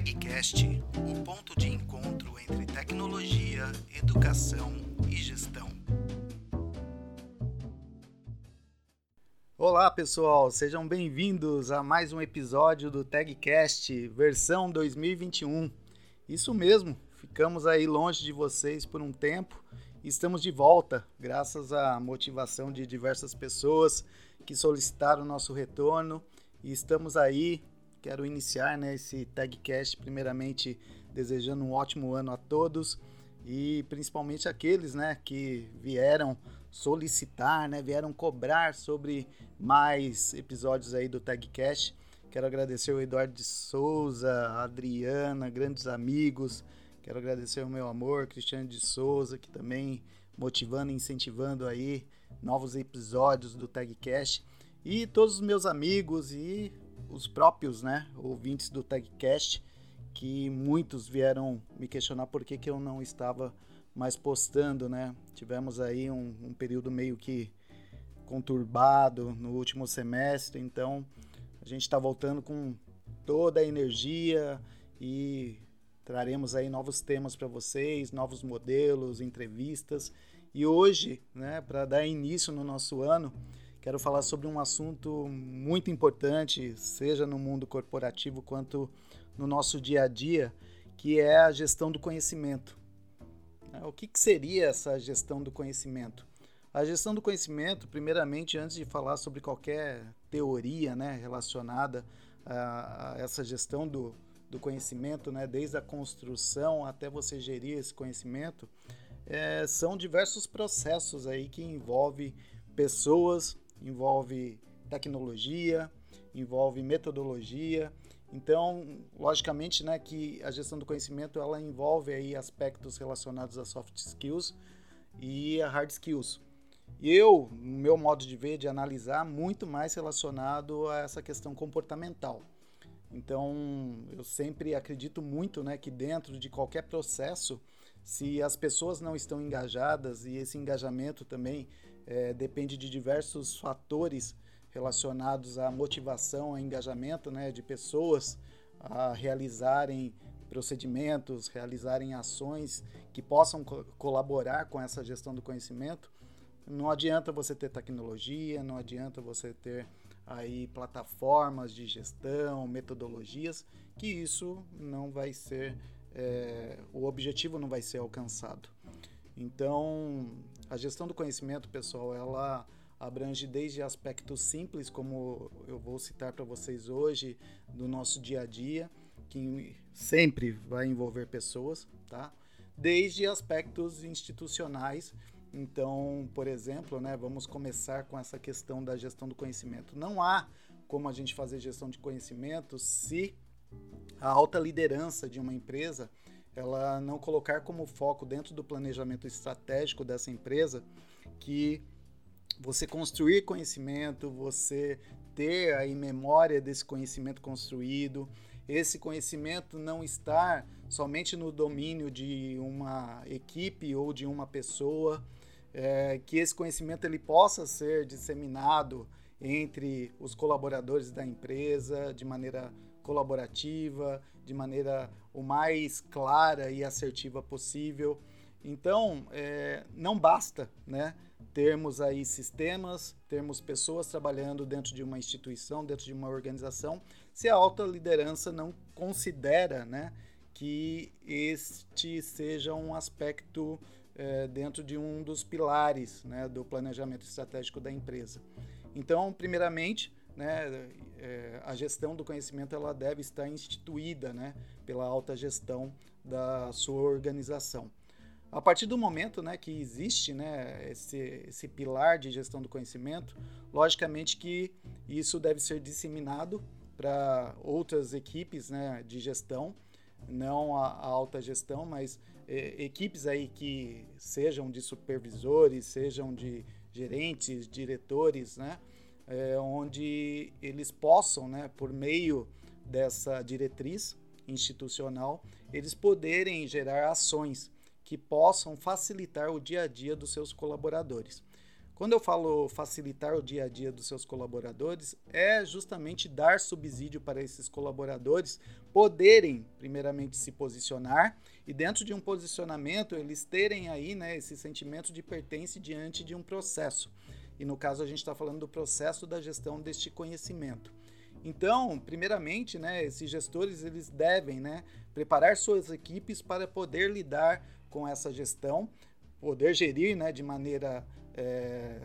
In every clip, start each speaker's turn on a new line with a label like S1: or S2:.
S1: TagCast, o ponto de encontro entre tecnologia, educação e gestão. Olá pessoal, sejam bem-vindos a mais um episódio do TagCast versão 2021. Isso mesmo, ficamos aí longe de vocês por um tempo e estamos de volta, graças à motivação de diversas pessoas que solicitaram nosso retorno e estamos aí Quero iniciar né, esse Tagcast primeiramente desejando um ótimo ano a todos e principalmente aqueles né, que vieram solicitar, né, vieram cobrar sobre mais episódios aí do Tagcast. Quero agradecer o Eduardo de Souza, a Adriana, grandes amigos. Quero agradecer o meu amor, Cristiano de Souza, que também motivando e incentivando aí novos episódios do Tagcast. E todos os meus amigos e os próprios né, ouvintes do TagCast, que muitos vieram me questionar por que, que eu não estava mais postando, né? Tivemos aí um, um período meio que conturbado no último semestre, então a gente está voltando com toda a energia e traremos aí novos temas para vocês, novos modelos, entrevistas. E hoje, né, para dar início no nosso ano, Quero falar sobre um assunto muito importante, seja no mundo corporativo quanto no nosso dia a dia, que é a gestão do conhecimento. É, o que, que seria essa gestão do conhecimento? A gestão do conhecimento, primeiramente, antes de falar sobre qualquer teoria né, relacionada a, a essa gestão do, do conhecimento, né, desde a construção até você gerir esse conhecimento, é, são diversos processos aí que envolvem pessoas envolve tecnologia, envolve metodologia. Então, logicamente, né, que a gestão do conhecimento ela envolve aí aspectos relacionados a soft skills e a hard skills. E eu, no meu modo de ver, de analisar, muito mais relacionado a essa questão comportamental. Então, eu sempre acredito muito, né, que dentro de qualquer processo, se as pessoas não estão engajadas e esse engajamento também é, depende de diversos fatores relacionados à motivação, ao engajamento né, de pessoas a realizarem procedimentos, realizarem ações que possam co colaborar com essa gestão do conhecimento. Não adianta você ter tecnologia, não adianta você ter aí plataformas de gestão, metodologias, que isso não vai ser, é, o objetivo não vai ser alcançado. Então, a gestão do conhecimento, pessoal, ela abrange desde aspectos simples, como eu vou citar para vocês hoje, do nosso dia a dia, que sempre vai envolver pessoas, tá? Desde aspectos institucionais. Então, por exemplo, né, vamos começar com essa questão da gestão do conhecimento. Não há como a gente fazer gestão de conhecimento se a alta liderança de uma empresa ela não colocar como foco dentro do planejamento estratégico dessa empresa que você construir conhecimento, você ter aí memória desse conhecimento construído, esse conhecimento não estar somente no domínio de uma equipe ou de uma pessoa, é, que esse conhecimento ele possa ser disseminado entre os colaboradores da empresa de maneira colaborativa, de maneira o mais clara e assertiva possível. Então, é, não basta né, termos aí sistemas, termos pessoas trabalhando dentro de uma instituição, dentro de uma organização, se a alta liderança não considera né, que este seja um aspecto é, dentro de um dos pilares né, do planejamento estratégico da empresa. Então, primeiramente, né, é, a gestão do conhecimento ela deve estar instituída né, pela alta gestão da sua organização. A partir do momento né, que existe né, esse, esse pilar de gestão do conhecimento, logicamente que isso deve ser disseminado para outras equipes né, de gestão, não a, a alta gestão, mas é, equipes aí que sejam de supervisores, sejam de gerentes, diretores, né, é, onde eles possam, né, por meio dessa diretriz institucional, eles poderem gerar ações que possam facilitar o dia a dia dos seus colaboradores. Quando eu falo facilitar o dia a dia dos seus colaboradores, é justamente dar subsídio para esses colaboradores poderem, primeiramente, se posicionar e, dentro de um posicionamento, eles terem aí né, esse sentimento de pertence diante de um processo. E no caso, a gente está falando do processo da gestão deste conhecimento. Então, primeiramente, né, esses gestores eles devem né, preparar suas equipes para poder lidar com essa gestão, poder gerir né, de maneira é,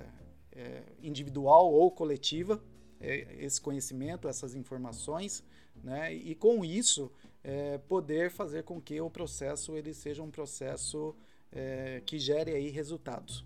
S1: é, individual ou coletiva é, esse conhecimento, essas informações, né? e com isso é, poder fazer com que o processo ele seja um processo é, que gere aí resultados.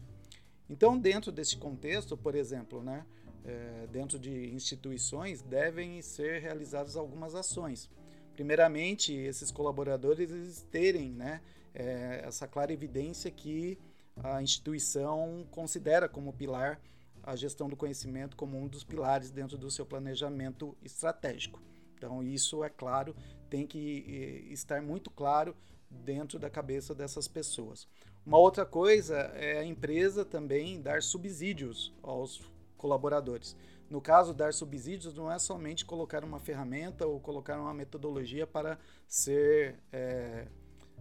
S1: Então, dentro desse contexto, por exemplo, né, é, dentro de instituições, devem ser realizadas algumas ações. Primeiramente, esses colaboradores eles terem né, essa clara evidência que a instituição considera como pilar a gestão do conhecimento como um dos pilares dentro do seu planejamento estratégico. Então, isso, é claro, tem que eh, estar muito claro dentro da cabeça dessas pessoas. Uma outra coisa é a empresa também dar subsídios aos colaboradores. No caso, dar subsídios não é somente colocar uma ferramenta ou colocar uma metodologia para ser, é,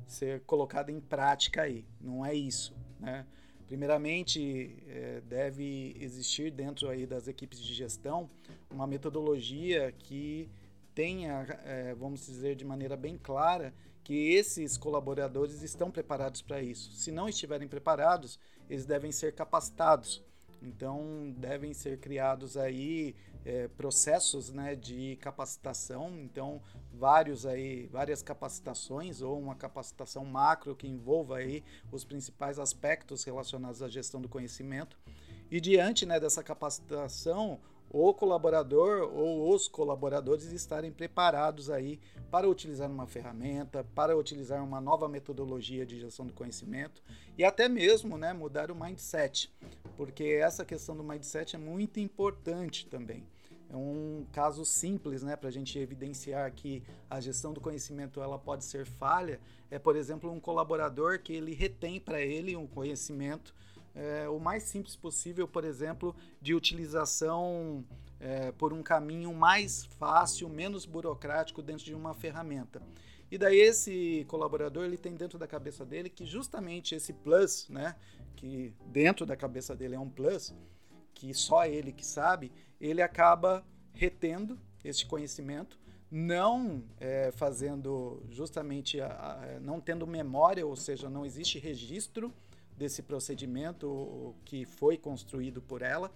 S1: ser colocada em prática aí. Não é isso. Né? Primeiramente, é, deve existir dentro aí das equipes de gestão uma metodologia que tenha, é, vamos dizer de maneira bem clara, que esses colaboradores estão preparados para isso. Se não estiverem preparados, eles devem ser capacitados. Então, devem ser criados aí é, processos né, de capacitação. Então, vários aí, várias capacitações ou uma capacitação macro que envolva aí os principais aspectos relacionados à gestão do conhecimento. E diante né, dessa capacitação, o colaborador ou os colaboradores estarem preparados aí para utilizar uma ferramenta, para utilizar uma nova metodologia de gestão do conhecimento e até mesmo né, mudar o mindset, porque essa questão do mindset é muito importante também. É um caso simples né, para a gente evidenciar que a gestão do conhecimento ela pode ser falha. É, por exemplo, um colaborador que ele retém para ele um conhecimento é, o mais simples possível, por exemplo, de utilização é, por um caminho mais fácil, menos burocrático dentro de uma ferramenta. E daí esse colaborador ele tem dentro da cabeça dele que justamente esse plus, né, que dentro da cabeça dele é um plus, que só ele que sabe, ele acaba retendo esse conhecimento, não é, fazendo justamente, a, a, não tendo memória, ou seja, não existe registro desse procedimento que foi construído por ela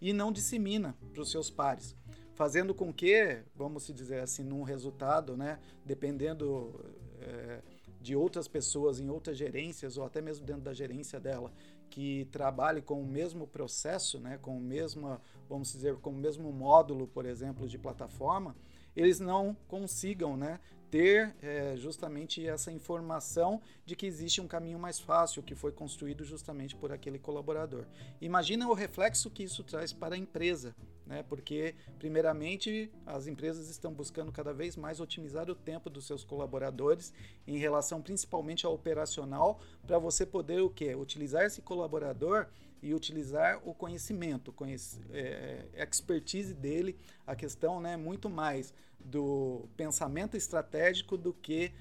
S1: e não dissemina para os seus pares, fazendo com que, vamos dizer assim, num resultado, né, dependendo é, de outras pessoas em outras gerências ou até mesmo dentro da gerência dela, que trabalhe com o mesmo processo, né, com o mesmo, vamos dizer, com o mesmo módulo, por exemplo, de plataforma, eles não consigam né, ter é, justamente essa informação de que existe um caminho mais fácil que foi construído justamente por aquele colaborador. Imagina o reflexo que isso traz para a empresa, né? Porque primeiramente as empresas estão buscando cada vez mais otimizar o tempo dos seus colaboradores em relação principalmente ao operacional, para você poder o que? Utilizar esse colaborador e utilizar o conhecimento, conhec é, expertise dele, a questão, né, muito mais do pensamento estratégico do que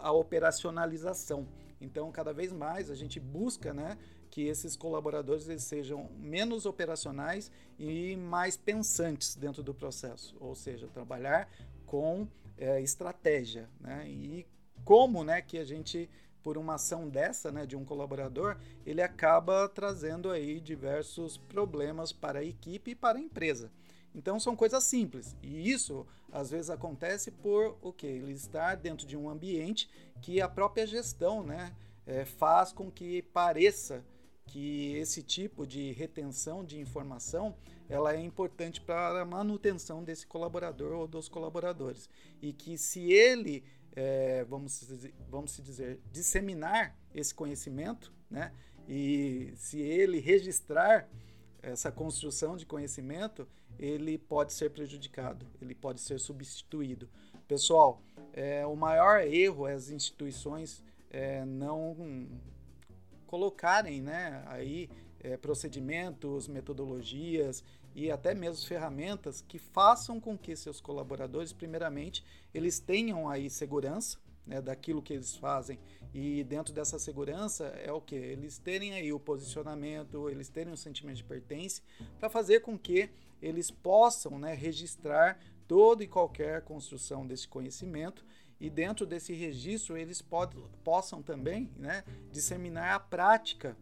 S1: a operacionalização. Então, cada vez mais a gente busca né, que esses colaboradores eles sejam menos operacionais e mais pensantes dentro do processo, ou seja, trabalhar com é, estratégia. Né, e como né, que a gente, por uma ação dessa, né, de um colaborador, ele acaba trazendo aí diversos problemas para a equipe e para a empresa. Então são coisas simples. E isso às vezes acontece por o que? Ele estar dentro de um ambiente que a própria gestão né, é, faz com que pareça que esse tipo de retenção de informação ela é importante para a manutenção desse colaborador ou dos colaboradores. E que se ele, é, vamos, vamos dizer, disseminar esse conhecimento, né, e se ele registrar essa construção de conhecimento, ele pode ser prejudicado, ele pode ser substituído. Pessoal, é, o maior erro é as instituições é, não colocarem né, aí é, procedimentos, metodologias e até mesmo ferramentas que façam com que seus colaboradores, primeiramente, eles tenham aí segurança né, daquilo que eles fazem e dentro dessa segurança é o que eles terem aí o posicionamento, eles terem um sentimento de pertence para fazer com que eles possam né, registrar toda e qualquer construção desse conhecimento e dentro desse registro eles pod, possam também né, disseminar a prática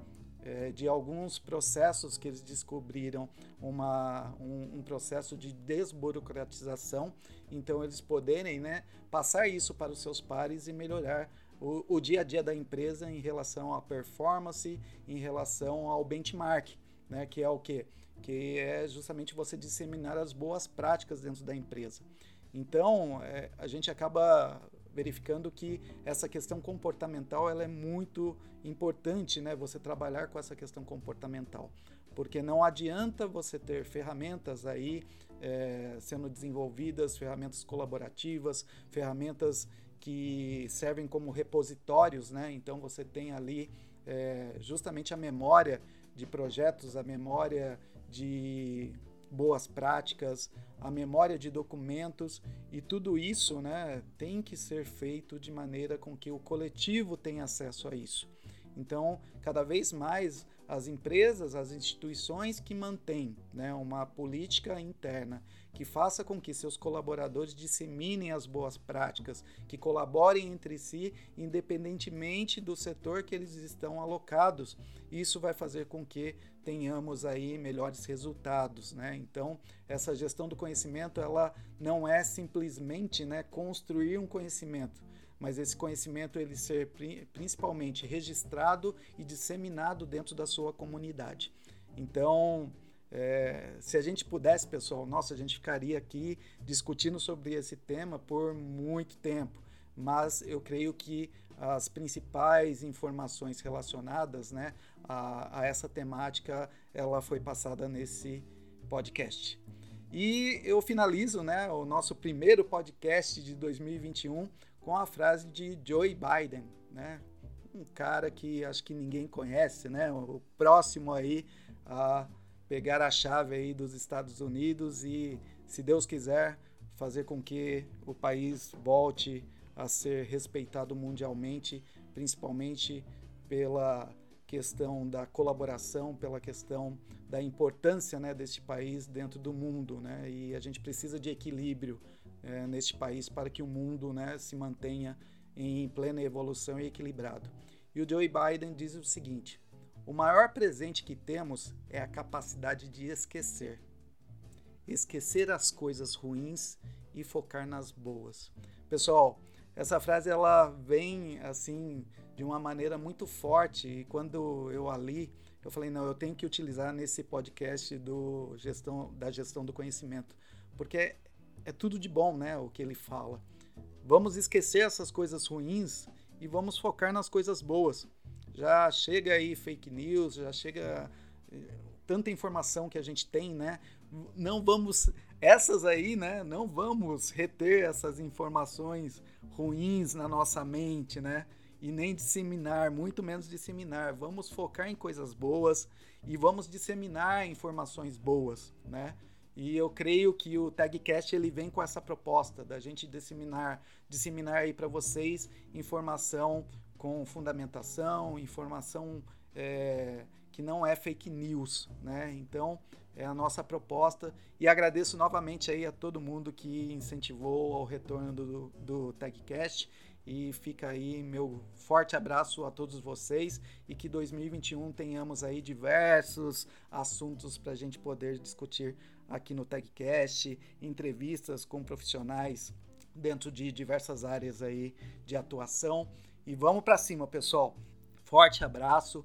S1: é, de alguns processos que eles descobriram uma, um, um, processo de desburocratização, então eles poderem né, passar isso para os seus pares e melhorar o, o dia a dia da empresa em relação à performance, em relação ao benchmark, né, que é o que? Que é justamente você disseminar as boas práticas dentro da empresa. Então, é, a gente acaba verificando que essa questão comportamental ela é muito importante, né? Você trabalhar com essa questão comportamental, porque não adianta você ter ferramentas aí é, sendo desenvolvidas, ferramentas colaborativas, ferramentas que servem como repositórios, né? Então você tem ali é, justamente a memória de projetos, a memória de boas práticas, a memória de documentos e tudo isso né, tem que ser feito de maneira com que o coletivo tenha acesso a isso. Então, cada vez mais as empresas, as instituições que mantêm né, uma política interna que faça com que seus colaboradores disseminem as boas práticas, que colaborem entre si, independentemente do setor que eles estão alocados. Isso vai fazer com que tenhamos aí melhores resultados, né? Então, essa gestão do conhecimento, ela não é simplesmente, né, construir um conhecimento, mas esse conhecimento ele ser principalmente registrado e disseminado dentro da sua comunidade. Então, é, se a gente pudesse, pessoal, nossa, a gente ficaria aqui discutindo sobre esse tema por muito tempo, mas eu creio que as principais informações relacionadas né, a, a essa temática ela foi passada nesse podcast. E eu finalizo né, o nosso primeiro podcast de 2021 com a frase de Joe Biden, né? um cara que acho que ninguém conhece, né? o próximo aí a pegar a chave aí dos Estados Unidos e, se Deus quiser, fazer com que o país volte a ser respeitado mundialmente, principalmente pela questão da colaboração, pela questão da importância né, deste país dentro do mundo. Né? E a gente precisa de equilíbrio é, neste país para que o mundo né, se mantenha em plena evolução e equilibrado. E o Joe Biden diz o seguinte: o maior presente que temos é a capacidade de esquecer. Esquecer as coisas ruins e focar nas boas. Pessoal, essa frase ela vem assim de uma maneira muito forte e quando eu a li, eu falei não, eu tenho que utilizar nesse podcast do gestão da gestão do conhecimento, porque é tudo de bom, né, o que ele fala. Vamos esquecer essas coisas ruins e vamos focar nas coisas boas já chega aí fake news, já chega eh, tanta informação que a gente tem, né? Não vamos essas aí, né? Não vamos reter essas informações ruins na nossa mente, né? E nem disseminar, muito menos disseminar. Vamos focar em coisas boas e vamos disseminar informações boas, né? E eu creio que o Tagcast ele vem com essa proposta da gente disseminar, disseminar aí para vocês informação com fundamentação, informação é, que não é fake news, né? Então é a nossa proposta e agradeço novamente aí a todo mundo que incentivou ao retorno do, do TechCast e fica aí meu forte abraço a todos vocês e que 2021 tenhamos aí diversos assuntos para a gente poder discutir aqui no TechCast, entrevistas com profissionais dentro de diversas áreas aí de atuação e vamos para cima, pessoal. Forte abraço,